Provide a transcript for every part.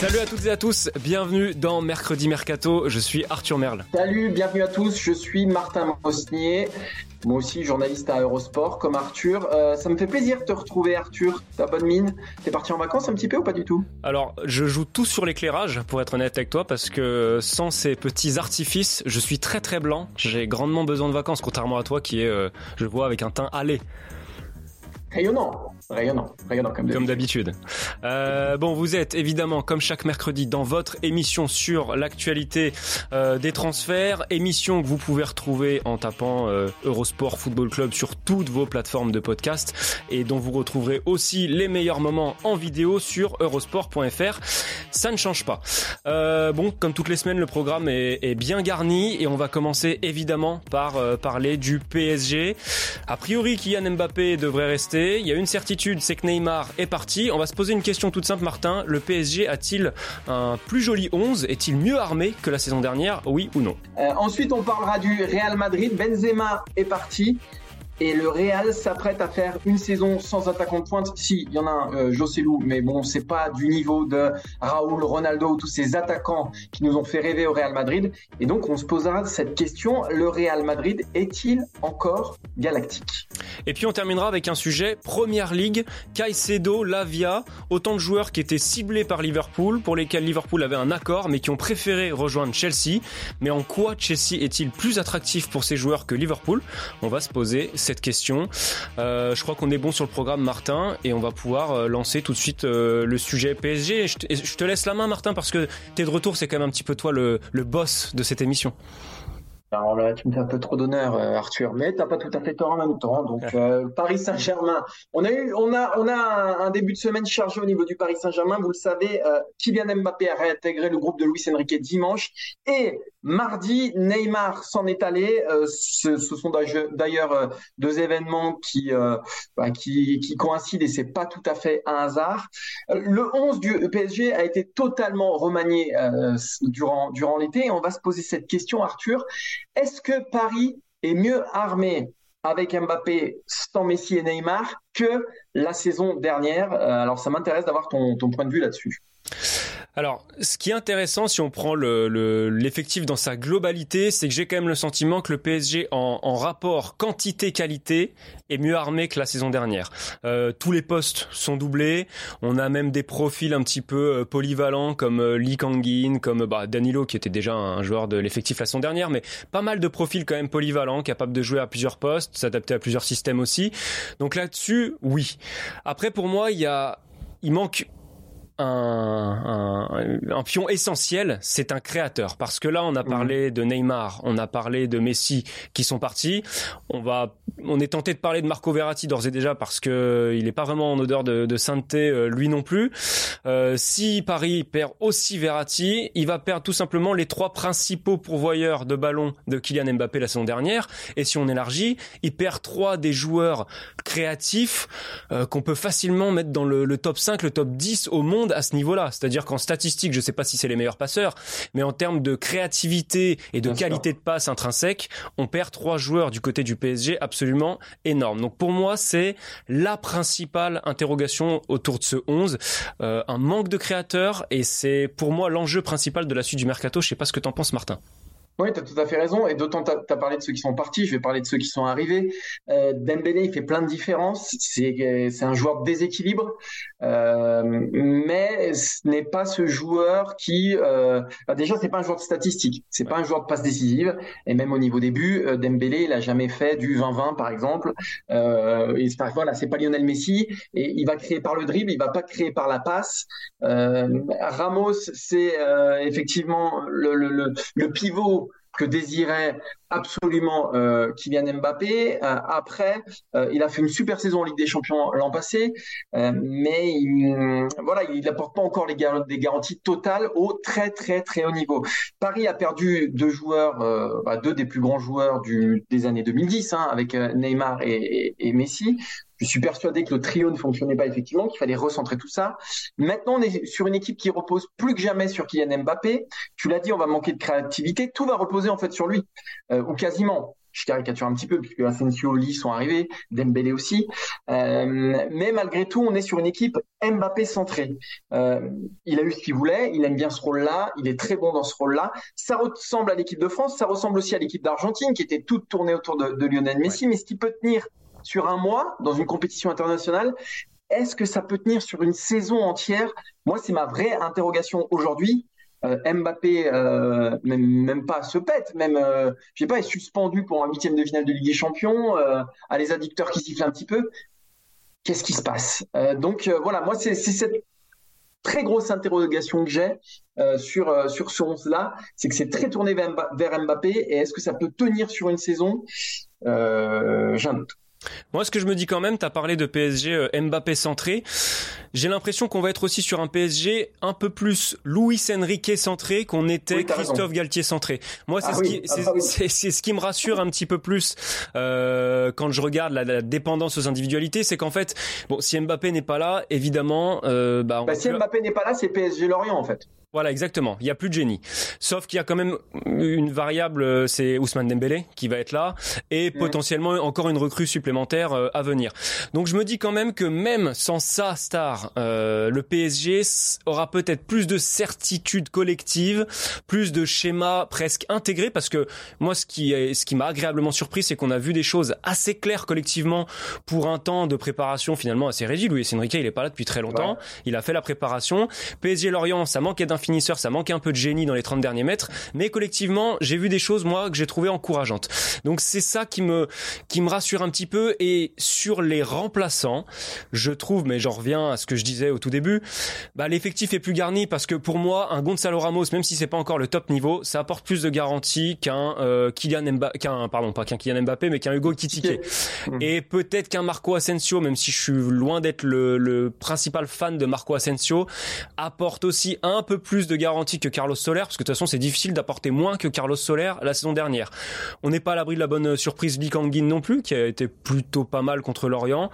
Salut à toutes et à tous, bienvenue dans Mercredi Mercato, je suis Arthur Merle. Salut, bienvenue à tous, je suis Martin Mosnier, moi aussi journaliste à Eurosport comme Arthur. Euh, ça me fait plaisir de te retrouver Arthur, ta bonne mine. T'es parti en vacances un petit peu ou pas du tout? Alors, je joue tout sur l'éclairage pour être honnête avec toi parce que sans ces petits artifices, je suis très très blanc. J'ai grandement besoin de vacances contrairement à toi qui est, euh, je vois, avec un teint allé. Rayonnant, rayonnant, rayonnant comme d'habitude. Euh, bon, vous êtes évidemment, comme chaque mercredi, dans votre émission sur l'actualité euh, des transferts, émission que vous pouvez retrouver en tapant euh, Eurosport Football Club sur toutes vos plateformes de podcast et dont vous retrouverez aussi les meilleurs moments en vidéo sur eurosport.fr. Ça ne change pas. Euh, bon, comme toutes les semaines, le programme est, est, bien garni et on va commencer évidemment par euh, parler du PSG. A priori, Kylian Mbappé devrait rester il y a une certitude, c'est que Neymar est parti. On va se poser une question toute simple, Martin. Le PSG a-t-il un plus joli 11 Est-il mieux armé que la saison dernière? Oui ou non? Euh, Ensuite, on parlera du Real Madrid. Benzema est parti. Et le Real s'apprête à faire une saison sans attaquant de pointe. Si, il y en a un, euh, José mais bon, c'est pas du niveau de Raúl, Ronaldo ou tous ces attaquants qui nous ont fait rêver au Real Madrid. Et donc, on se posera cette question le Real Madrid est-il encore galactique? Et puis, on terminera avec un sujet Première Ligue, Caicedo, Lavia, autant de joueurs qui étaient ciblés par Liverpool, pour lesquels Liverpool avait un accord, mais qui ont préféré rejoindre Chelsea. Mais en quoi Chelsea est-il plus attractif pour ces joueurs que Liverpool? On va se poser cette question. Euh, je crois qu'on est bon sur le programme, Martin, et on va pouvoir euh, lancer tout de suite euh, le sujet PSG. Je te, je te, laisse la main, Martin, parce que t'es de retour, c'est quand même un petit peu toi le, le boss de cette émission. Alors là, tu me fais un peu trop d'honneur, Arthur, mais t'as pas tout à fait tort en même temps. Donc euh, Paris Saint-Germain, on a eu, on a, on a un, un, début de semaine chargé au niveau du Paris Saint-Germain. Vous le savez, euh, Kylian Mbappé a réintégré le groupe de Luis Enrique dimanche et mardi, Neymar s'en est allé. Euh, ce, ce, sont d'ailleurs deux événements qui, bah, qui, qui coïncident et c'est pas tout à fait un hasard. Le 11 du PSG a été totalement remanié durant durant l'été et on va se poser cette question, Arthur. Est-ce que Paris est mieux armé avec Mbappé sans Messi et Neymar que la saison dernière? Alors ça m'intéresse d'avoir ton, ton point de vue là-dessus. Alors, ce qui est intéressant, si on prend l'effectif le, dans sa globalité, c'est que j'ai quand même le sentiment que le PSG, en, en rapport quantité-qualité, est mieux armé que la saison dernière. Euh, tous les postes sont doublés. On a même des profils un petit peu euh, polyvalents comme euh, Lee Kangin, comme bah, Danilo qui était déjà un joueur de l'effectif la saison dernière, mais pas mal de profils quand même polyvalents, capables de jouer à plusieurs postes, s'adapter à plusieurs systèmes aussi. Donc là-dessus, oui. Après, pour moi, il y a, il manque un, un, un, pion essentiel, c'est un créateur. Parce que là, on a parlé de Neymar, on a parlé de Messi qui sont partis. On va, on est tenté de parler de Marco Verratti d'ores et déjà parce que il n'est pas vraiment en odeur de, de sainteté euh, lui non plus. Euh, si Paris perd aussi Verratti, il va perdre tout simplement les trois principaux pourvoyeurs de ballons de Kylian Mbappé la saison dernière. Et si on élargit, il perd trois des joueurs créatifs euh, qu'on peut facilement mettre dans le, le top 5, le top 10 au monde à ce niveau-là. C'est-à-dire qu'en statistique, je ne sais pas si c'est les meilleurs passeurs, mais en termes de créativité et de Bien qualité sûr. de passe intrinsèque, on perd trois joueurs du côté du PSG absolument énormes. Donc pour moi, c'est la principale interrogation autour de ce 11. Euh, un manque de créateurs et c'est pour moi l'enjeu principal de la suite du mercato. Je sais pas ce que t'en penses, Martin. Oui, tu as tout à fait raison. Et d'autant, tu as, parlé de ceux qui sont partis, je vais parler de ceux qui sont arrivés. Euh, Dembélé, il fait plein de différences. C'est, un joueur de déséquilibre. Euh, mais ce n'est pas ce joueur qui... Euh, déjà, c'est pas un joueur de statistique. C'est pas un joueur de passe décisive. Et même au niveau des buts, euh, Dembélé, il a jamais fait du 20-20, par exemple. Euh, et voilà, c'est pas Lionel Messi. Et il va créer par le dribble, il va pas créer par la passe. Euh, Ramos, c'est effectivement le, le, le, le pivot que désirait absolument euh, Kylian Mbappé. Euh, après, euh, il a fait une super saison en Ligue des Champions l'an passé, mais il, voilà, il n'apporte pas encore les des garanties totales au très très très haut niveau. Paris a perdu deux joueurs, bah, deux des plus grands joueurs des années 2010, hein, avec Neymar et Messi. Je suis persuadé que le trio ne fonctionnait pas effectivement, qu'il fallait recentrer tout ça. Maintenant, on est sur une équipe qui repose plus que jamais sur Kylian Mbappé. Tu l'as dit, on va manquer de créativité. Tout va reposer en fait sur lui, euh, ou quasiment je caricature un petit peu puisque Asensio, Lee sont arrivés, Dembélé aussi. Euh, mais malgré tout, on est sur une équipe Mbappé centrée. Euh, il a eu ce qu'il voulait, il aime bien ce rôle-là, il est très bon dans ce rôle-là. Ça ressemble à l'équipe de France, ça ressemble aussi à l'équipe d'Argentine qui était toute tournée autour de, Lionel Messi. Mais ce qui peut tenir sur un mois dans une compétition internationale, est-ce que ça peut tenir sur une saison entière? Moi, c'est ma vraie interrogation aujourd'hui. Euh, Mbappé, euh, même, pas se pète, même, euh, je sais pas, est suspendu pour un huitième de finale de Ligue des Champions, euh, à les addicteurs qui sifflent un petit peu. Qu'est-ce qui se passe? Donc voilà, moi, c'est cette très grosse interrogation que j'ai sur ce 11 là, c'est que c'est très tourné vers, Mbappé et est-ce que ça peut tenir sur une saison? J'ai un. Moi, ce que je me dis quand même, tu as parlé de PSG euh, Mbappé centré. J'ai l'impression qu'on va être aussi sur un PSG un peu plus Luis Enrique centré qu'on était Christophe Galtier centré. Moi, c'est ah ce, qui, ah bah c'est, ce qui me rassure un petit peu plus euh, quand je regarde la, dépendance aux individualités, c'est qu'en fait, bon, si Mbappé n'est pas là, évidemment, euh, bah, bah si Mbappé n'est pas là, c'est PSG Lorient en fait. Voilà, exactement. Il y a plus de génie. Sauf qu'il y a quand même une variable, euh, c'est Ousmane Dembélé qui va être là et mm. potentiellement encore une recrue supplémentaire euh, à venir. Donc je me dis quand même que même sans sa star, euh, le PSG aura peut-être plus de certitude collective, plus de schémas presque intégrés parce que moi ce qui est, ce qui m'a agréablement surpris, c'est qu'on a vu des choses assez claires collectivement pour un temps de préparation finalement assez réduit. Louis Enrique, il est pas là depuis très longtemps. Il a fait la préparation. PSG Lorient, ça manquait d'un finisseur, ça manquait un peu de génie dans les 30 derniers mètres, mais collectivement, j'ai vu des choses moi que j'ai trouvé encourageantes. Donc c'est ça qui me qui me rassure un petit peu et sur les remplaçants, je trouve mais j'en reviens à ce que je disais au tout début, bah l'effectif est plus garni parce que pour moi, un Gonzalo Ramos même si c'est pas encore le top niveau, ça apporte plus de garantie qu'un euh, Kylian Mbappé qu'un pardon, pas qu'un Kylian Mbappé mais qu'un Hugo Kitike. Et peut-être qu'un Marco Asensio même si je suis loin d'être le, le principal fan de Marco Asensio, apporte aussi un peu plus plus de garantie que Carlos Soler, parce que de toute façon c'est difficile d'apporter moins que Carlos Soler la saison dernière. On n'est pas à l'abri de la bonne surprise Lee Kangin non plus, qui a été plutôt pas mal contre l'Orient.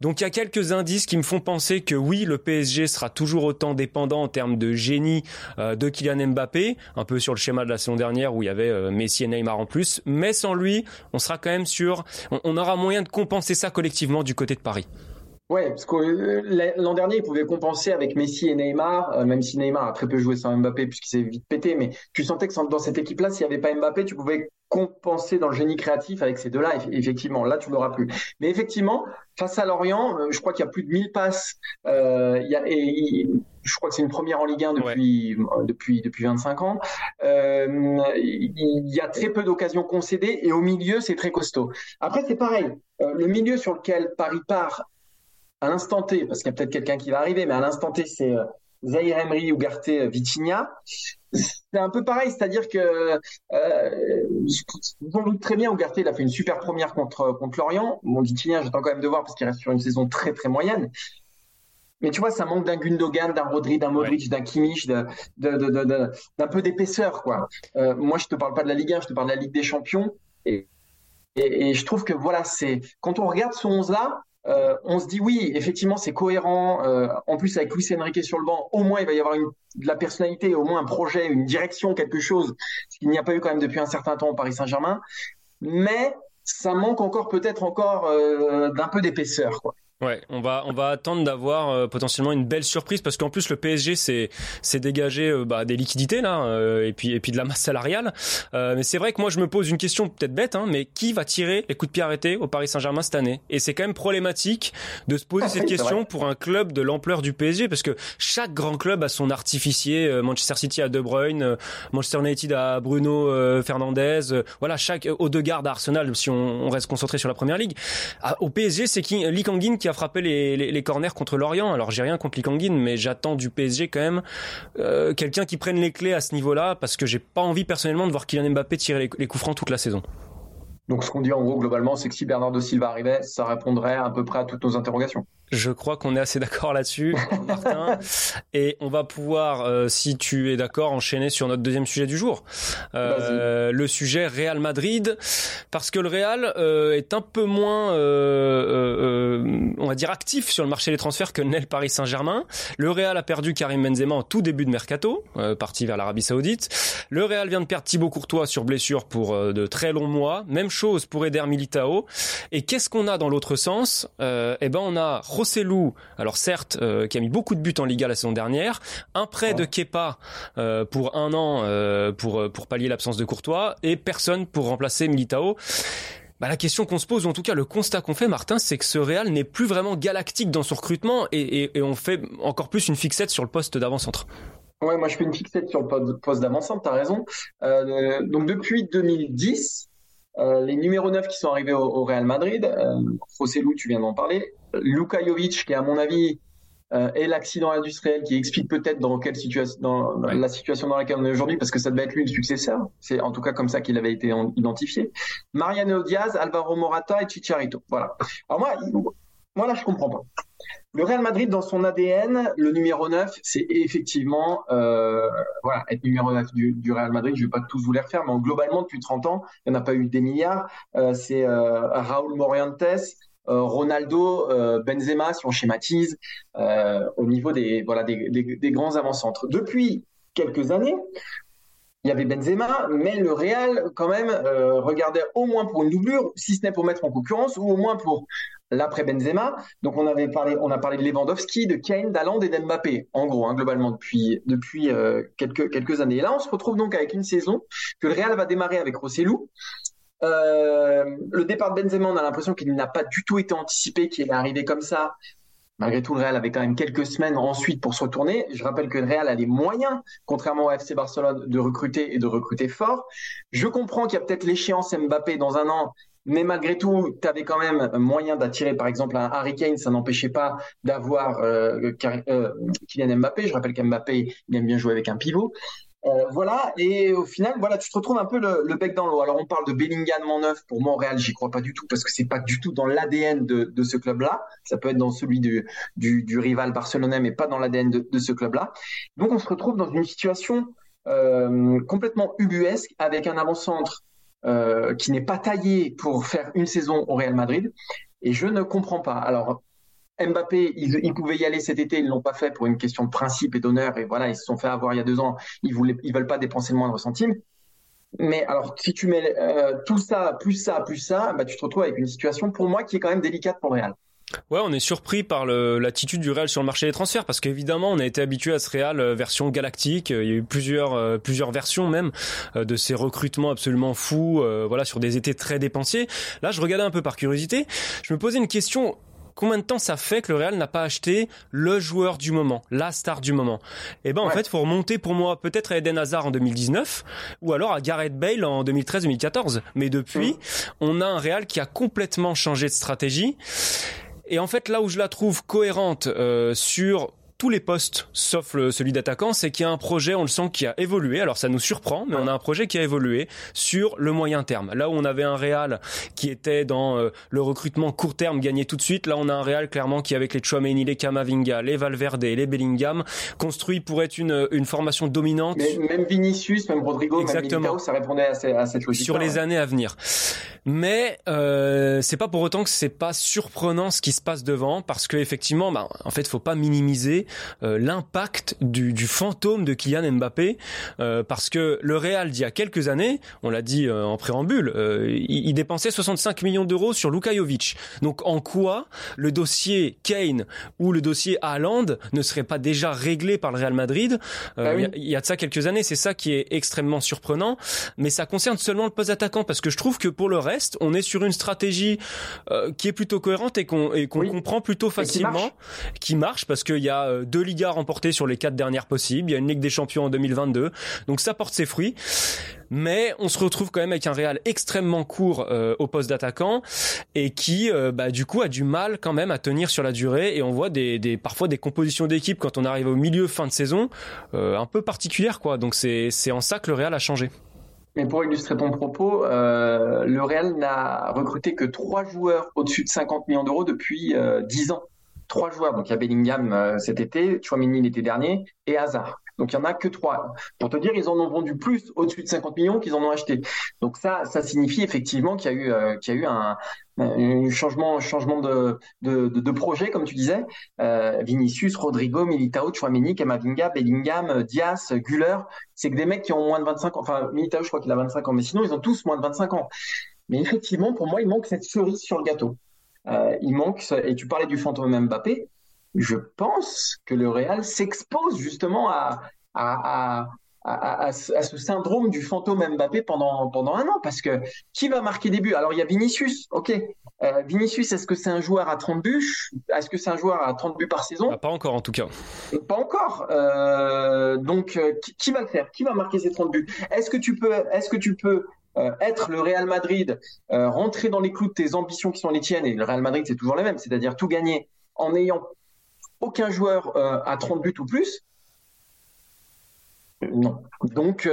Donc il y a quelques indices qui me font penser que oui, le PSG sera toujours autant dépendant en termes de génie euh, de Kylian Mbappé, un peu sur le schéma de la saison dernière où il y avait euh, Messi et Neymar en plus, mais sans lui, on sera quand même sur, on aura moyen de compenser ça collectivement du côté de Paris. Ouais, parce que euh, l'an dernier, il pouvait compenser avec Messi et Neymar, euh, même si Neymar a très peu joué sans Mbappé puisqu'il s'est vite pété, mais tu sentais que dans cette équipe-là, s'il n'y avait pas Mbappé, tu pouvais compenser dans le génie créatif avec ces deux-là. Effectivement, là, tu l'auras plus. Mais effectivement, face à Lorient, euh, je crois qu'il y a plus de 1000 passes. il y a, et, je crois que c'est une première en Ligue 1 depuis depuis depuis 25 ans. il y a très peu d'occasions concédées et au milieu c'est très costaud. Après c'est pareil, le milieu sur lequel Paris part à l'instant T, parce qu'il y a peut-être quelqu'un qui va arriver, mais à l'instant T, c'est euh, Zahir Emery, Ugarte, euh, Vitinha. C'est un peu pareil, c'est-à-dire que euh, on doute très bien, Ugarte, il a fait une super première contre contre Lorient. Mon Vitinha, j'attends quand même de voir parce qu'il reste sur une saison très très moyenne. Mais tu vois, ça manque d'un Gundogan, d'un Rodri, d'un Modric, d'un Kimmich, d'un peu d'épaisseur, quoi. Euh, moi, je te parle pas de la Ligue 1, je te parle de la Ligue des Champions. Et, et, et je trouve que voilà, c'est quand on regarde ce 11 là, euh, on se dit oui, effectivement, c'est cohérent. Euh, en plus, avec Luis Enrique sur le banc, au moins il va y avoir une, de la personnalité, au moins un projet, une direction, quelque chose, ce qu'il n'y a pas eu quand même depuis un certain temps au Paris Saint-Germain. Mais ça manque encore peut-être encore euh, d'un peu d'épaisseur, quoi. Ouais, on va on va attendre d'avoir euh, potentiellement une belle surprise parce qu'en plus le PSG c'est c'est dégagé euh, bah, des liquidités là euh, et puis et puis de la masse salariale. mais c'est vrai que moi je me pose une question peut-être bête hein, mais qui va tirer les coups de pied arrêtés au Paris Saint-Germain cette année? Et c'est quand même problématique de se poser cette question pour un club de l'ampleur du PSG parce que chaque grand club a son artificier. Manchester City a De Bruyne, Manchester United a Bruno Fernandez. voilà chaque Odegaard à Arsenal si on, on, reste concentré sur la première ligue. Ah, au PSG c'est qui Lee Kangin qui a frappé les, les, corners contre Lorient. Alors j'ai rien contre Likanguin, mais j'attends du PSG quand même euh, quelqu'un qui prenne les clés à ce niveau-là, parce que j'ai pas envie personnellement de voir Kylian Mbappé tirer les, les coups francs toute la saison. Donc ce qu'on dit en gros globalement, c'est que si Bernardo Silva arrivait, ça répondrait à peu près à toutes nos interrogations. Je crois qu'on est assez d'accord là-dessus, Martin. Et on va pouvoir, euh, si tu es d'accord, enchaîner sur notre deuxième sujet du jour. Euh, le sujet Real Madrid, parce que le Real euh, est un peu moins, on va dire, actif sur le marché des transferts que n'est le Paris Saint-Germain. Le Real a perdu Karim Benzema en tout début de mercato, parti vers l'Arabie Saoudite. Le Real vient de perdre Thibaut Courtois sur blessure pour de très longs mois. Même chose pour Eder Militao. Et qu'est-ce qu'on a dans l'autre sens? Eh ben, on a Rossellou, alors certes, euh, qui a mis beaucoup de buts en Liga la saison dernière, un prêt de Kepa euh, pour un an euh, pour pour pallier l'absence de Courtois et personne pour remplacer Militao. Bah, la question qu'on se pose, ou en tout cas le constat qu'on fait, Martin, c'est que ce Real n'est plus vraiment galactique dans son recrutement et, on fait encore plus une fixette sur le poste d'avant-centre. Ouais, moi je fais une fixette sur le poste d'avant-centre, t'as raison. donc depuis 2010, les numéros 9 qui sont arrivés au, Real Madrid, euh, tu viens d'en parler, Luka Jovic, qui à mon avis euh, est l'accident industriel qui explique peut-être dans quelle situation, dans, la situation dans laquelle on est aujourd'hui, parce que ça devait être lui le successeur. C'est en tout cas comme ça qu'il avait été identifié. Mariano Diaz, Alvaro Morata et Chicharito. Voilà. Alors moi, moi là, je comprends pas. Le Real Madrid, dans son ADN, le numéro 9, c'est effectivement euh, voilà, être numéro 9 du, du, Real Madrid. Je ne vais pas tous vous les refaire, mais globalement, depuis 30 ans, il n'y en a pas eu des milliards. Euh, c'est euh, Raúl Morientes, Ronaldo, euh, Benzema, si on schématise, euh, au niveau des voilà des, grands avant-centres. Depuis quelques années, il y avait Benzema, mais le Real quand même regardait au moins pour une doublure, si ce n'est pour mettre en concurrence, ou au moins pour l'après Benzema. Donc on avait parlé, on a parlé de Lewandowski, de Kane, d'Aland et d'Mbappé, en gros, hein, globalement depuis depuis quelques quelques années. Et là, on se retrouve donc avec une saison que le Real va démarrer avec Rossellou, euh, le départ de Benzema, on a l'impression qu'il n'a pas du tout été anticipé, qu'il est arrivé comme ça. Malgré tout, le Real avait quand même quelques semaines ensuite pour se retourner. Je rappelle que le Real a les moyens, contrairement au FC Barcelone, de recruter et de recruter fort. Je comprends qu'il y a peut-être l'échéance Mbappé dans un an, mais malgré tout, tu avais quand même moyen d'attirer, par exemple, un Harry Kane. Ça n'empêchait pas d'avoir euh, euh, Kylian Mbappé. Je rappelle qu'Mbappé, il aime bien jouer avec un pivot. Euh, voilà, et au final, voilà, tu te retrouves un peu le, bec dans l'eau. Alors, on parle de Bellingham en neuf pour Montréal, j'y crois pas du tout parce que c'est pas du tout dans l'ADN de, ce club-là. Ça peut être dans celui du, du, rival barcelonais, mais pas dans l'ADN de, ce club-là. Donc, on se retrouve dans une situation euh, complètement ubuesque avec un avant-centre euh, qui n'est pas taillé pour faire une saison au Real Madrid. Et je ne comprends pas. Alors, Mbappé, ils, pouvaient y aller cet été, ils l'ont pas fait pour une question de principe et d'honneur. Et voilà, ils se sont fait avoir il y a deux ans. Ils voulaient, veulent pas dépenser le moindre centime. Mais alors, si tu mets euh, tout ça, plus ça, plus ça, bah, tu te retrouves avec une situation pour moi qui est quand même délicate pour le Real. Ouais, on est surpris par l'attitude du Real sur le marché des transferts parce qu'évidemment, on a été habitué à ce Real euh, version galactique. Il y a eu plusieurs euh, plusieurs versions même de ces recrutements absolument fous, voilà, sur des étés très dépensiers. Là, je regardais un peu par curiosité. Je me posais une question combien de temps ça fait que le Real n'a pas acheté le joueur du moment, la star du moment? Eh ben en fait, il faut remonter pour moi peut-être à Eden Hazard en 2019 ou alors à Gareth Bale en 2013-2014. Mais depuis, mmh. on a un Real qui a complètement changé de stratégie. Et en fait, là où je la trouve cohérente euh, sur tous les postes, sauf celui d'attaquant, c'est qu'il y a un projet, on le sent, qui a évolué. Alors ça nous surprend, mais on a un projet qui a évolué sur le moyen terme. Là où on avait un Real qui était dans euh, le recrutement court terme, gagné tout de suite, là on a un Real clairement qui avec les Chouameni, les Kamavinga, les Valverde, les Bellingham, construit pour être une, une formation dominante. Mais même Vinicius, même Rodrigo, Exactement. même Militao, ça répondait à, cette logique. Sur les années à venir. Mais euh, c'est pas pour autant que c'est pas surprenant ce qui se passe devant, parce que effectivement, bah, en fait, faut pas minimiser euh, l'impact du, du, fantôme de Kylian Mbappé, euh, parce que le Real d'il y a quelques années, on l'a dit euh, en préambule, euh, il, il, dépensait 65 millions d'euros sur Luka Jovic. Donc en quoi le dossier Kane ou le dossier Haaland ne serait pas déjà réglé par le Real Madrid? Bah il, y a, de ça quelques années, c'est ça qui est extrêmement surprenant, mais ça concerne seulement le poste attaquant, parce que je trouve que pour le reste on est sur une stratégie euh, qui est plutôt cohérente et qu'on comprend plutôt facilement, qui marche. parce qu'il y a a deux Ligas remportées sur les quatre dernières possibles. Il y a une Ligue des Champions en 2022. Donc ça porte ses fruits. Mais on se retrouve quand même avec un Real extrêmement court au poste d'attaquant et qui, bah, du coup, a du mal quand même à tenir sur la durée. Et on voit parfois des compositions d'équipe quand on arrive au milieu fin de saison un peu particulières, quoi. Donc c'est en ça que le Real a changé. Mais pour illustrer ton propos, euh, le Real n'a recruté que trois joueurs au-dessus de 50 millions d'euros depuis euh, 10 ans. Trois joueurs. Donc il y a Bellingham euh, cet été, Chouamini l'été dernier et Hazard. Donc il y en a que trois. Pour te dire, ils en ont vendu plus au-dessus de 50 millions qu'ils en ont acheté. Donc ça, ça signifie effectivement qu'il y a eu, euh, qu'il y a eu un, changement, changement de, de, de, projet, comme tu disais. Euh, Vinicius, Rodrigo, Militao, Chouameni, Kamavinga, Bellingham, Diaz, Güller, c'est que des mecs qui ont moins de 25 ans. Enfin, Militao, je crois qu'il a 25 ans, mais sinon ils ont tous moins de 25 ans. Mais effectivement, pour moi, il manque cette cerise sur le gâteau. Euh, il manque, et tu parlais du fantôme Mbappé, je pense que le Real s'expose justement à, à, à, ce syndrome du fantôme Mbappé pendant, pendant un an. Parce que qui va marquer des buts? Alors, il y a Vinicius, ok. Euh, Vinicius, est-ce que c'est un joueur à 30 buts? Est-ce que c'est un joueur à 30 buts par saison? Ah, Pas encore, en tout cas. Pas encore. Euh, donc, euh, qui, qui, va le faire? Qui va marquer ces 30 buts? Est-ce que tu peux, est-ce que tu peux euh, être le Real Madrid, euh, rentrer dans les clous de tes ambitions qui sont les tiennes, et le Real Madrid, c'est toujours les mêmes, c'est-à-dire tout gagner en ayant aucun joueur euh, à 30 buts ou plus, non. Donc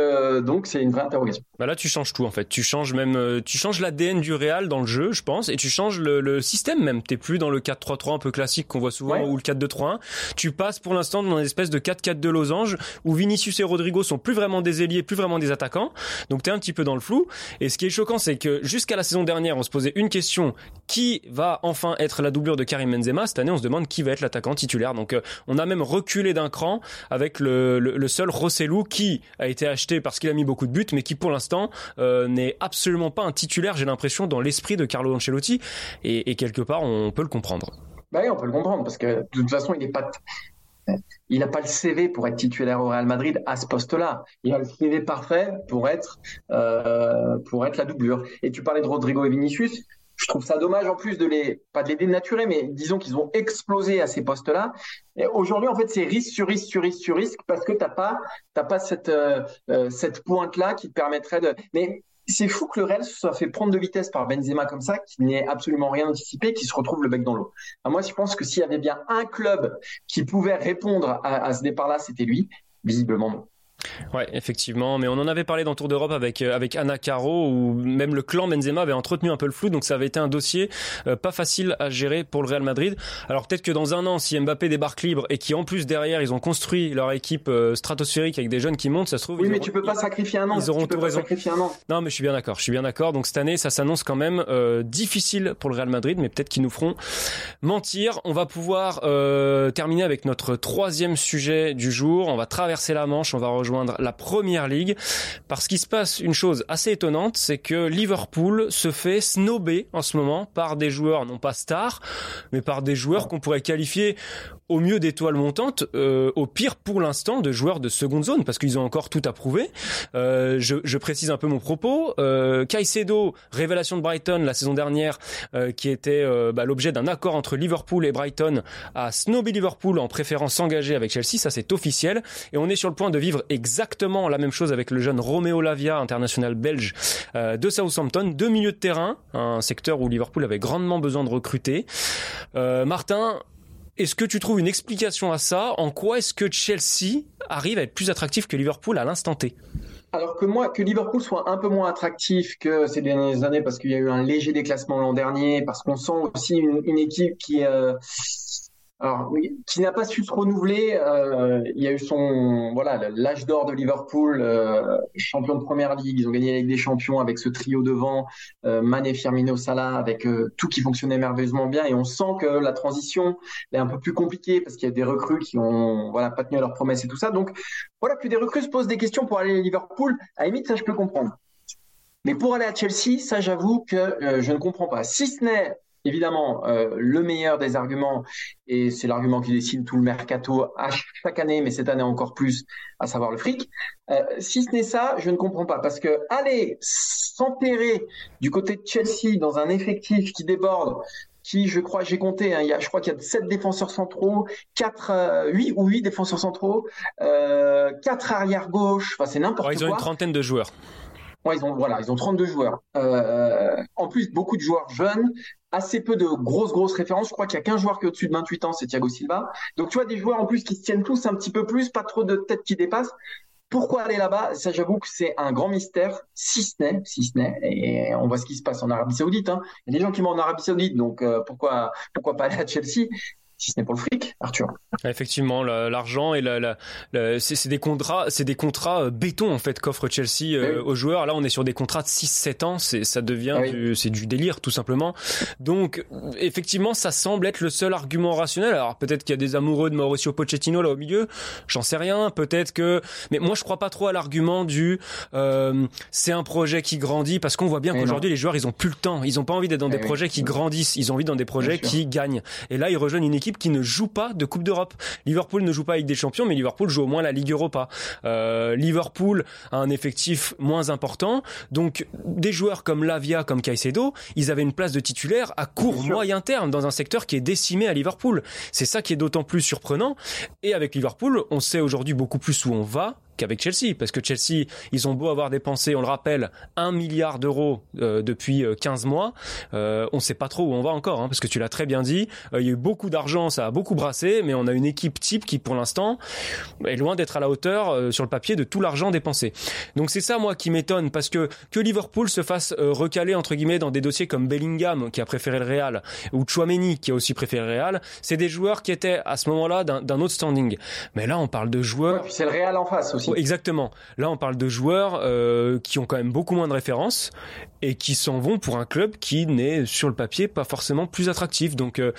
c'est une vraie interrogation. Bah là, tu changes tout en fait. Tu changes même, euh, tu changes l'ADN du Real dans le jeu, je pense, et tu changes le, le système même. T'es plus dans le 4-3-3 un peu classique qu'on voit souvent Ouais. ou le 4-2-3-1. Tu passes pour l'instant dans une espèce de 4-4-2 losange où Vinicius et Rodrigo sont plus vraiment des ailiers, plus vraiment des attaquants. Donc t'es un petit peu dans le flou. Et ce qui est choquant, c'est que jusqu'à la saison dernière, on se posait une question qui va enfin être la doublure de Karim Benzema? Cette année, on se demande qui va être l'attaquant titulaire. Donc euh, on a même reculé d'un cran avec le, le, le seul Rossellou qui a été acheté parce qu'il a mis beaucoup de buts, mais qui pour l'instant euh, n'est absolument pas un titulaire, j'ai l'impression, dans l'esprit de Carlo Ancelotti. Et, quelque part, on peut le comprendre. Bah oui, on peut le comprendre parce que de toute façon, il n'est pas. Il n'a pas le CV pour être titulaire au Real Madrid à ce poste-là. Il a le CV parfait pour être euh, pour être la doublure. Et tu parlais de Rodrigo et Vinicius. Je trouve ça dommage en plus de les pas de les dénaturer, mais disons qu'ils ont explosé à ces postes-là. Aujourd'hui, en fait, c'est risque sur risque sur risque sur risque parce que t'as pas t'as pas cette euh, cette pointe-là qui te permettrait de. Mais c'est fou que le Real se soit fait prendre de vitesse par Benzema comme ça, qui n'ait absolument rien anticipé, qui se retrouve le bec dans l'eau. Moi, je pense que s'il y avait bien un club qui pouvait répondre à, à ce départ-là, c'était lui. Visiblement non. Ouais, effectivement, mais on en avait parlé dans Tour d'Europe avec euh, avec Anna Caro où même le clan Benzema avait entretenu un peu le flou, donc ça avait été un dossier euh, pas facile à gérer pour le Real Madrid. Alors peut-être que dans un an, si Mbappé débarque libre et qui en plus derrière ils ont construit leur équipe euh, stratosphérique avec des jeunes qui montent, ça se trouve. Oui, mais auront, tu peux pas sacrifier un an. Ils auront tu peux tout pas raison. Sacrifier un an. Non, mais je suis bien d'accord. Je suis bien d'accord. Donc cette année, ça s'annonce quand même euh, difficile pour le Real Madrid, mais peut-être qu'ils nous feront mentir. On va pouvoir euh, terminer avec notre troisième sujet du jour. On va traverser la Manche. On va rejoindre la première Ligue parce qu'il se passe une chose assez étonnante, c'est que Liverpool se fait snober en ce moment par des joueurs non pas stars, mais par des joueurs qu'on pourrait qualifier au mieux d'étoiles montantes, euh, au pire pour l'instant de joueurs de seconde zone parce qu'ils ont encore tout à prouver. Euh, je, précise un peu mon propos. Euh, Caicedo, révélation de Brighton la saison dernière, euh, qui était bah, l'objet d'un accord entre Liverpool et Brighton, à snobby Liverpool en préférant s'engager avec Chelsea. Ça c'est officiel et on est sur le point de vivre exactement la même chose avec le jeune Romeo Lavia, international belge euh, de Southampton, deux milieux de terrain, un secteur où Liverpool avait grandement besoin de recruter. Euh, Martin, est-ce que tu trouves une explication à ça? En quoi est-ce que Chelsea arrive à être plus attractif que Liverpool à l'instant T? Alors que moi, que Liverpool soit un peu moins attractif que ces dernières années parce qu'il y a eu un léger déclassement l'an dernier, parce qu'on sent aussi une, équipe qui, euh, alors, qui n'a pas su se renouveler. Euh, il y a eu son voilà l'âge d'or de Liverpool, euh, champion de première ligue. Ils ont gagné la Ligue des Champions avec ce trio devant, euh, Mané, Firmino, Salah, avec euh, tout qui fonctionnait merveilleusement bien. Et on sent que la transition est un peu plus compliquée parce qu'il y a des recrues qui ont voilà pas tenu à leurs promesses et tout ça. Donc voilà que des recrues se posent des questions pour aller à Liverpool. À la limite, ça je peux comprendre. Mais pour aller à Chelsea, ça j'avoue que euh, je ne comprends pas. Si ce n'est évidemment euh, le meilleur des arguments, et c'est l'argument qui décide tout le mercato à chaque année, mais cette année encore plus, à savoir le fric. Euh, si ce n'est ça, je ne comprends pas, parce que aller s'enterrer du côté de Chelsea dans un effectif qui déborde, qui, je crois, j'ai compté, hein, il y a, je crois qu'il y a sept défenseurs centraux, quatre, 8 ou 8 défenseurs centraux, euh, 4 arrière gauche, enfin c'est n'importe quoi. Ils ont une trentaine de joueurs. Ouais, ils ont voilà, ils ont 32 joueurs. Euh, en plus, beaucoup de joueurs jeunes, assez peu de grosses grosses références. Je crois qu'il y a qu'un joueur qui est au-dessus de 28 ans, c'est Thiago Silva. Donc tu vois des joueurs en plus qui se tiennent tous un petit peu plus, pas trop de têtes qui dépassent. Pourquoi aller là-bas? Ça, j'avoue que c'est un grand mystère, si ce n'est, si ce n'est, et on voit ce qui se passe en Arabie Saoudite. Hein. Il y a des gens qui vont en Arabie Saoudite, donc euh, pourquoi pourquoi pas aller à Chelsea? Si ce n'est pour le fric, Arthur. Effectivement, l'argent et la, c'est des contrats, c'est des contrats euh, béton en fait qu'offre Chelsea euh, aux joueurs. Là, on est sur des contrats de 6-7 ans, c'est ça devient ah c'est du délire tout simplement. Donc effectivement, ça semble être le seul argument rationnel. Alors peut-être qu'il y a des amoureux de Mauricio Pochettino là au milieu, j'en sais rien. Peut-être que, mais moi je crois pas trop à l'argument du euh, c'est un projet qui grandit parce qu'on voit bien qu'aujourd'hui les joueurs ils ont plus le temps, ils ont pas envie d'être dans des projets qui grandissent, ils ont envie dans des projets qui gagnent. Et là ils rejoignent une équipe qui ne joue pas de Coupe d'Europe. Liverpool ne joue pas avec des champions, mais Liverpool joue au moins la Ligue Europa. Euh, Liverpool a un effectif moins important, donc des joueurs comme Lavia, comme Caicedo, ils avaient une place de titulaire à court, moyen terme dans un secteur qui est décimé à Liverpool. C'est ça qui est d'autant plus surprenant. Et avec Liverpool, on sait aujourd'hui beaucoup plus où on va qu'avec Chelsea, parce que Chelsea, ils ont beau avoir dépensé, on le rappelle, un milliard d'euros euh, depuis 15 euh, mois, euh, on ne sait pas trop où on va encore, hein, parce que tu l'as très bien dit, il y a eu beaucoup d'argent, ça a beaucoup brassé, mais on a une équipe type qui, pour l'instant, est loin d'être à la hauteur sur le papier de tout l'argent dépensé. Donc c'est ça, moi, qui m'étonne, parce que que Liverpool se fasse recaler, entre guillemets, dans des dossiers comme Bellingham, qui a préféré le Real, ou Chouameni, qui a aussi préféré le Real, c'est des joueurs qui étaient, à ce moment-là, d'un autre standing. Mais là, on parle de joueurs... c'est le Real en face aussi. Exactement. Là, on parle de joueurs euh, qui ont quand même beaucoup moins de références et qui s'en vont pour un club qui n'est sur le papier pas forcément plus attractif. Donc euh,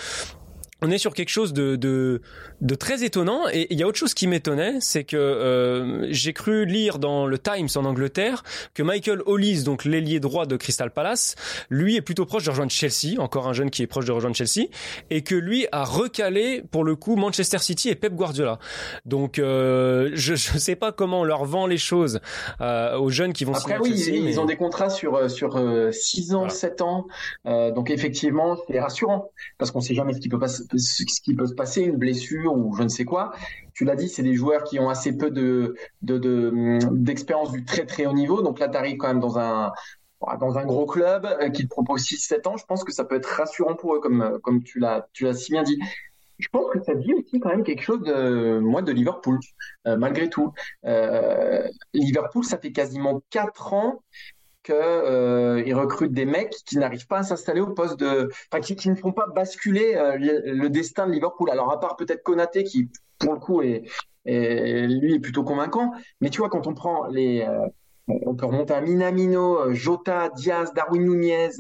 on est sur quelque chose de, de, de très étonnant. Et il y a autre chose qui m'étonnait, c'est que euh, j'ai cru lire dans le Times en Angleterre que Michael Hollis, donc l'ailier droit de Crystal Palace, lui est plutôt proche de rejoindre Chelsea, encore un jeune qui est proche de rejoindre Chelsea, et que lui a recalé pour le coup Manchester City et Pep Guardiola. Donc euh, je ne sais pas comment on leur vend les choses euh, aux jeunes qui vont Après oui, Chelsea, ils, ont des contrats sur euh, sur 6 ans, 7 ans, donc effectivement c'est rassurant parce qu'on sait jamais ce qui peut passer ce qui peut se passer, une blessure ou je ne sais quoi. Tu l'as dit, c'est des joueurs qui ont assez peu de d'expérience de, du très très haut niveau. Donc là, tu arrives quand même dans un dans un gros club euh, qui te propose 6-7 ans. Je pense que ça peut être rassurant pour eux, comme comme tu l'as si bien dit. Je pense que ça dit aussi quand même quelque chose de moi de Liverpool, euh, malgré tout. Euh, Liverpool, ça fait quasiment 4 ans qu'ils euh, recrutent des mecs qui n'arrivent pas à s'installer au poste de, enfin qui, qui, ne font pas basculer euh, le, destin de Liverpool. Alors à part peut-être Konaté qui pour le coup est, lui est plutôt convaincant, mais tu vois quand on prend les euh, on peut remonter à Minamino, Jota, Diaz, Darwin Nunez,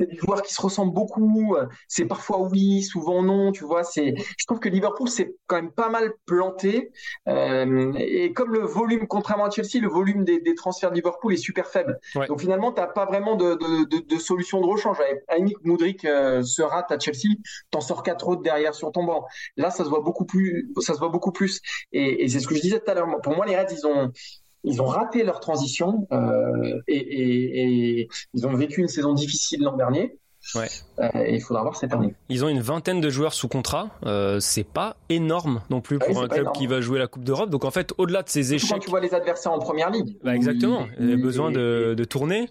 c'est des joueurs qui se ressemblent beaucoup. C'est parfois oui, souvent non. Tu vois, c'est. Je trouve que Liverpool c'est quand même pas mal planté. Euh, et comme le volume, contrairement à Chelsea, le volume des, transferts de Liverpool est super faible. Donc finalement, t'as pas vraiment de, de, solution de rechange. Avec Moudric euh, se rate à Chelsea, t'en sors quatre autres derrière sur ton banc. Là, ça se voit beaucoup plus. Ça se voit beaucoup plus. Et, et c'est ce que je disais tout à l'heure. Pour moi, les Reds, ils ont ils ont raté leur transition euh, et, et, et, ils ont vécu une saison difficile l'an dernier. Ouais. Euh, et il faudra voir cette année. Ils ont une vingtaine de joueurs sous contrat. Euh, c'est pas énorme non plus pour un club qui va jouer la Coupe d'Europe. Donc en fait, au-delà de ces échecs, quand tu vois les adversaires en première ligue, bah, exactement, il y a besoin de, de tourner.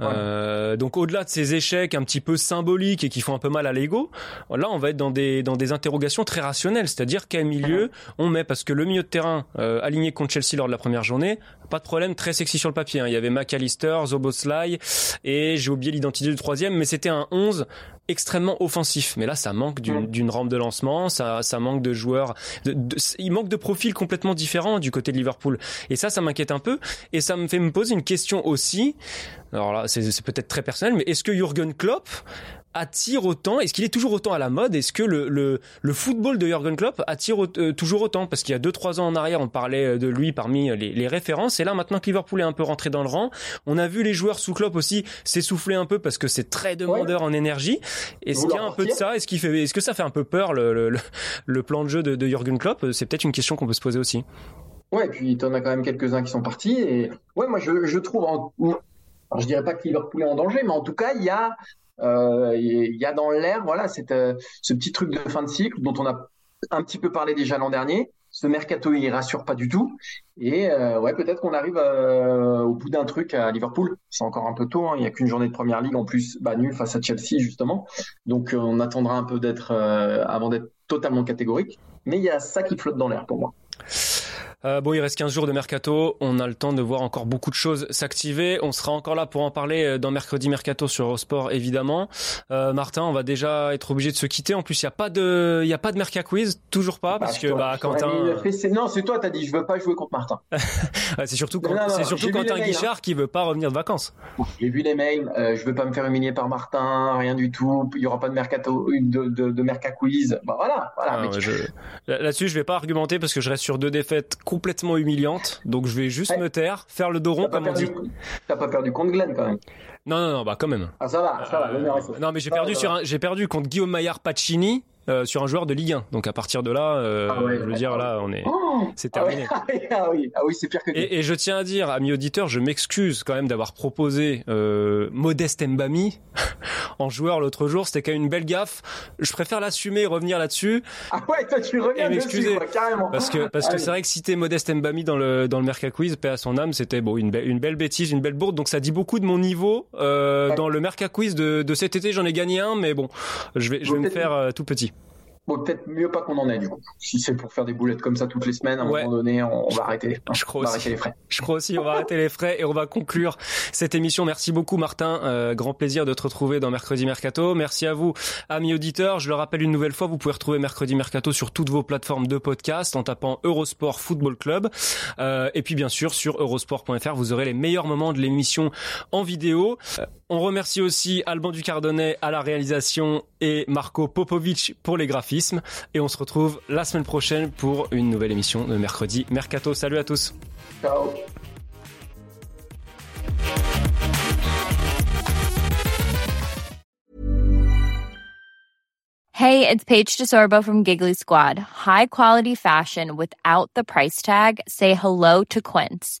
Euh, donc au-delà de ces échecs un petit peu symboliques et qui font un peu mal à l'ego, là on va être dans des dans des interrogations très rationnelles, c'est-à-dire quel milieu on met? Parce que le milieu de terrain euh, aligné contre Chelsea lors de la première journée, pas de problème, très sexy sur le papier. Hein. Il y avait McAllister, Zoboslai et j'ai oublié l'identité du troisième, mais c'était un 11 extrêmement offensif. Mais là, ça manque d'une rampe de lancement, ça, ça manque de joueurs. De, il manque de profils complètement différents du côté de Liverpool. Et ça, ça m'inquiète un peu. Et ça me fait me poser une question aussi. Alors là, c'est peut-être très personnel, mais est-ce que Jürgen Klopp attire autant Est-ce qu'il est toujours autant à la mode? Est-ce que le, le, le, football de Jürgen Klopp attire euh, toujours autant? Parce qu'il y a 2-3 ans en arrière, on parlait euh, de lui parmi les, les, références. Et là, maintenant que Liverpool est un peu rentré dans le rang, on a vu les joueurs sous Klopp aussi s'essouffler un peu parce que c'est très demandeur en énergie. Est-ce qu'il y a un peu de ça? Est-ce qu'il fait Est-ce que ça fait un peu peur le, le, le plan de jeu de, de Jürgen Klopp? C'est peut-être une question qu'on peut se poser aussi. Ouais, et puis tu en as quand même quelques-uns qui sont partis. Et ouais, moi je, je trouve, en... je dirais pas que Liverpool est en danger, mais en tout cas il y a Il y a dans l'air, voilà, cette, ce petit truc de fin de cycle dont on a un petit peu parlé déjà l'an dernier. Ce mercato, il rassure pas du tout. Et ouais, peut-être qu'on arrive au bout d'un truc à Liverpool. C'est encore un peu tôt. Hein. Il n'y a qu'une journée de première ligue en plus, bah, nul face à Chelsea justement. Donc on attendra un peu d'être avant d'être totalement catégorique. Mais il y a ça qui flotte dans l'air pour moi. Euh, bon, il reste 15 jours de mercato. On a le temps de voir encore beaucoup de choses s'activer. On sera encore là pour en parler euh, dans mercredi mercato sur Eurosport, évidemment. Euh, Martin, on va déjà être obligé de se quitter. En plus, il y a pas de, il y a pas de merca quiz, toujours pas, parce que bah Quentin. Non, c'est toi, t'as dit, je veux pas jouer contre Martin. c'est surtout, c'est surtout Quentin hein. Guichard qui veut pas revenir de vacances. J'ai vu les mails. Euh, je veux pas me faire humilier par Martin, rien du tout. Il y aura pas de mercato, de, de, de merca quiz. Bah voilà, voilà. Ah, Là-dessus, je vais pas argumenter parce que je reste sur deux défaites complètement humiliante. Donc je vais juste me taire, faire le dos rond comme on dit. T'as pas perdu contre Glenn quand même. Non, non, non, bah quand même. Ah ça va, ça va. Euh, non mais j'ai perdu sur j'ai perdu contre Guillaume Maillard Pacini euh, sur un joueur de Ligue 1. Donc à partir de là, euh, ah je veux dire là, on est, oh c'est terminé. Ah, ah oui, ah oui, c'est pire que. Et, et, je tiens à dire, amis auditeurs, je m'excuse quand même d'avoir proposé euh, Modeste Mbami en joueur l'autre jour. C'était quand même une belle gaffe. Je préfère l'assumer et revenir là-dessus. Ah ouais, toi tu reviens dessus, carrément. Parce que parce que c'est vrai que citer Modeste Mbami dans le dans le Merca Quiz, paix à son âme, c'était bon une, belle une belle bêtise, une belle bourde. Donc ça dit beaucoup de mon niveau euh, dans le Merca Quiz de, de cet été. J'en ai gagné un, mais bon, je vais je vais me faire euh, tout petit. Bon, peut-être mieux pas qu'on en ait du coup. Si c'est pour faire des boulettes comme ça toutes les semaines, à un moment donné, on, va arrêter les, Je crois aussi. les frais. Je crois aussi, on va arrêter les frais et on va conclure cette émission. Merci beaucoup Martin, euh, grand plaisir de te retrouver dans Mercredi Mercato. Merci à vous, amis auditeurs. Je le rappelle une nouvelle fois, vous pouvez retrouver Mercredi Mercato sur toutes vos plateformes de podcast en tapant Eurosport Football Club. Euh, et puis bien sûr sur eurosport.fr, vous aurez les meilleurs moments de l'émission en vidéo. Euh, on remercie aussi Alban Ducardonnet à la réalisation et Marco Popovic pour les Et on se retrouve la semaine prochaine pour une nouvelle émission de mercredi Mercato. Salut à tous. Ciao. Hey, it's Paige DeSorbo from Giggly Squad. High quality fashion without the price tag. Say hello to Quince.